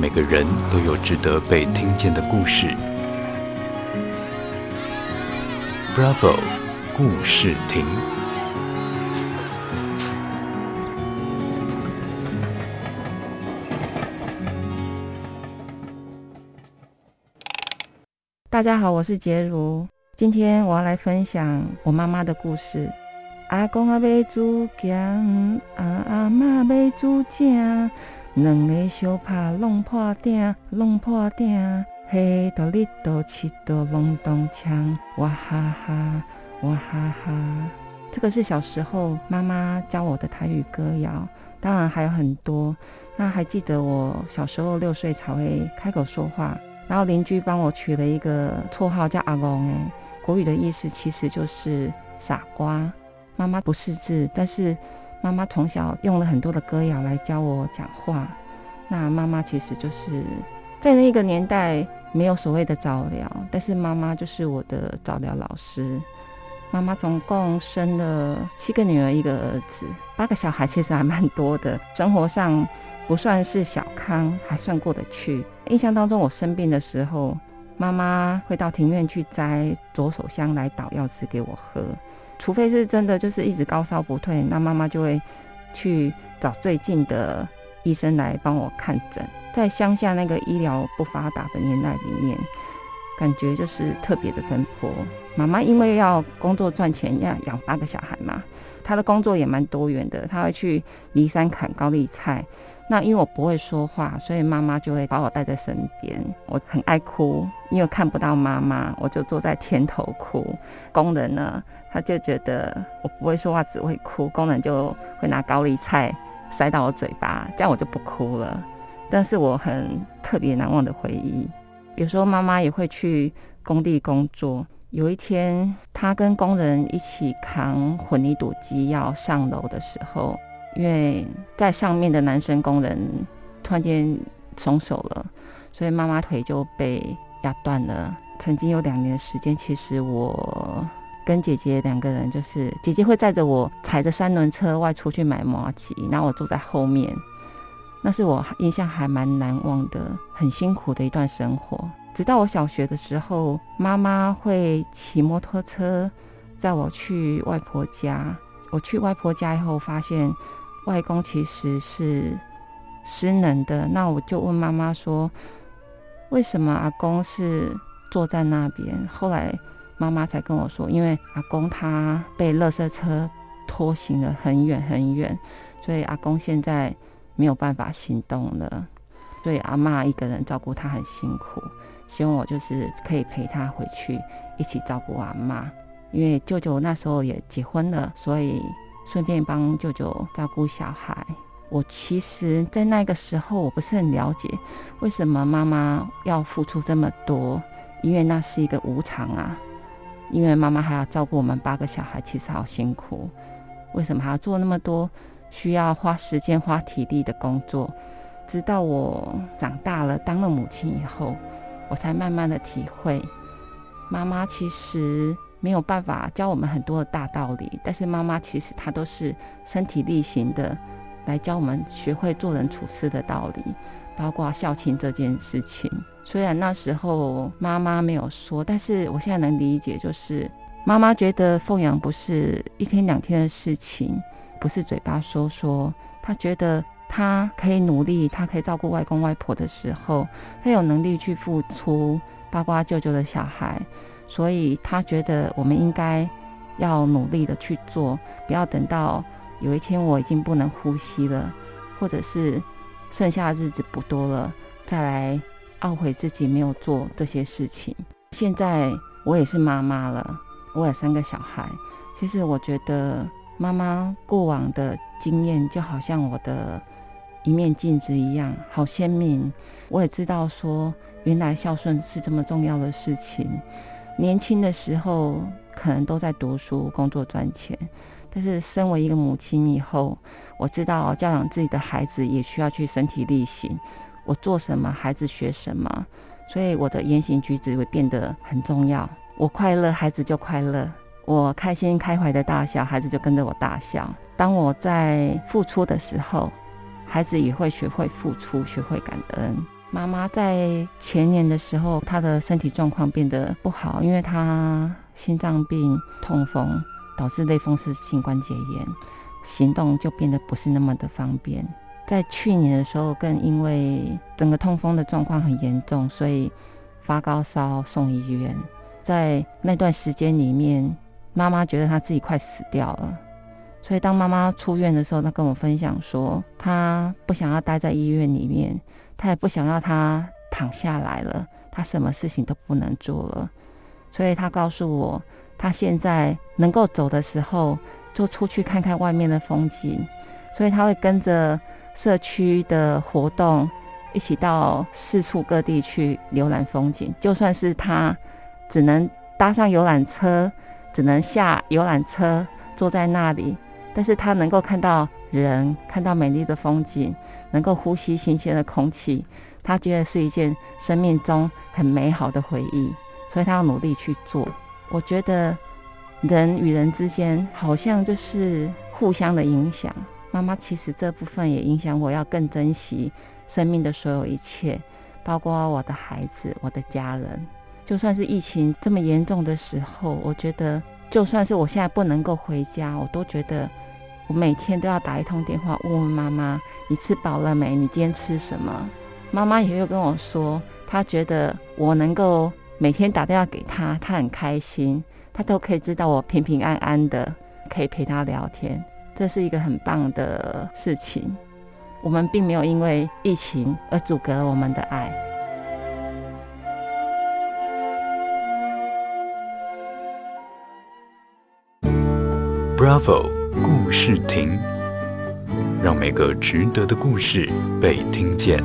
每个人都有值得被听见的故事。Bravo，故事亭。大家好，我是洁如。今天我要来分享我妈妈的故事。阿公啊，买煮咸，阿阿妈买煮正，两个相拍弄破顶，拢破顶，黑到绿到七到隆咚锵，哇哈哈，哇哈哈。这个是小时候妈妈教我的台语歌谣，当然还有很多。那还记得我小时候六岁才会开口说话，然后邻居帮我取了一个绰号叫阿公，哎，国语的意思其实就是傻瓜。妈妈不识字，但是妈妈从小用了很多的歌谣来教我讲话。那妈妈其实就是在那个年代没有所谓的早疗，但是妈妈就是我的早疗老师。妈妈总共生了七个女儿，一个儿子，八个小孩，其实还蛮多的。生活上不算是小康，还算过得去。印象当中，我生病的时候，妈妈会到庭院去摘左手香来捣药汁给我喝。除非是真的，就是一直高烧不退，那妈妈就会去找最近的医生来帮我看诊。在乡下那个医疗不发达的年代里面，感觉就是特别的奔波。妈妈因为要工作赚钱，要养八个小孩嘛，她的工作也蛮多元的，她会去梨山砍高丽菜。那因为我不会说话，所以妈妈就会把我带在身边。我很爱哭，因为看不到妈妈，我就坐在田头哭。工人呢，他就觉得我不会说话，只会哭，工人就会拿高丽菜塞到我嘴巴，这样我就不哭了。但是我很特别难忘的回忆。有时候妈妈也会去工地工作。有一天，她跟工人一起扛混凝土机要上楼的时候。因为在上面的男生工人突然间松手了，所以妈妈腿就被压断了。曾经有两年的时间，其实我跟姐姐两个人，就是姐姐会载着我踩着三轮车外出去买麻糬，然后我坐在后面。那是我印象还蛮难忘的，很辛苦的一段生活。直到我小学的时候，妈妈会骑摩托车载我去外婆家。我去外婆家以后，发现。外公其实是失能的，那我就问妈妈说：“为什么阿公是坐在那边？”后来妈妈才跟我说：“因为阿公他被垃圾车拖行了很远很远，所以阿公现在没有办法行动了，所以阿嬷一个人照顾他很辛苦，希望我就是可以陪他回去一起照顾阿嬷，因为舅舅那时候也结婚了，所以。”顺便帮舅舅照顾小孩。我其实，在那个时候，我不是很了解为什么妈妈要付出这么多，因为那是一个无常啊。因为妈妈还要照顾我们八个小孩，其实好辛苦。为什么还要做那么多需要花时间、花体力的工作？直到我长大了，当了母亲以后，我才慢慢的体会，妈妈其实。没有办法教我们很多的大道理，但是妈妈其实她都是身体力行的来教我们学会做人处事的道理，包括孝亲这件事情。虽然那时候妈妈没有说，但是我现在能理解，就是妈妈觉得奉养不是一天两天的事情，不是嘴巴说说。她觉得她可以努力，她可以照顾外公外婆的时候，她有能力去付出，包括舅舅的小孩。所以他觉得我们应该要努力的去做，不要等到有一天我已经不能呼吸了，或者是剩下的日子不多了，再来懊悔自己没有做这些事情。现在我也是妈妈了，我有三个小孩。其实我觉得妈妈过往的经验就好像我的一面镜子一样，好鲜明。我也知道说，原来孝顺是这么重要的事情。年轻的时候可能都在读书、工作赚钱，但是身为一个母亲以后，我知道教养自己的孩子也需要去身体力行。我做什么，孩子学什么，所以我的言行举止会变得很重要。我快乐，孩子就快乐；我开心开怀的大笑，孩子就跟着我大笑。当我在付出的时候，孩子也会学会付出，学会感恩。妈妈在前年的时候，她的身体状况变得不好，因为她心脏病、痛风导致类风湿性关节炎，行动就变得不是那么的方便。在去年的时候，更因为整个痛风的状况很严重，所以发高烧送医院。在那段时间里面，妈妈觉得她自己快死掉了。所以，当妈妈出院的时候，她跟我分享说，她不想要待在医院里面，她也不想要她躺下来了，她什么事情都不能做了。所以，她告诉我，她现在能够走的时候，就出去看看外面的风景。所以，她会跟着社区的活动，一起到四处各地去浏览风景。就算是她只能搭上游览车，只能下游览车，坐在那里。但是他能够看到人，看到美丽的风景，能够呼吸新鲜的空气，他觉得是一件生命中很美好的回忆，所以他要努力去做。我觉得人与人之间好像就是互相的影响。妈妈其实这部分也影响我要更珍惜生命的所有一切，包括我的孩子、我的家人。就算是疫情这么严重的时候，我觉得。就算是我现在不能够回家，我都觉得我每天都要打一通电话问问妈妈：“你吃饱了没？你今天吃什么？”妈妈也会跟我说，她觉得我能够每天打电话给她，她很开心，她都可以知道我平平安安的，可以陪她聊天，这是一个很棒的事情。我们并没有因为疫情而阻隔了我们的爱。Bravo 故事亭，让每个值得的故事被听见。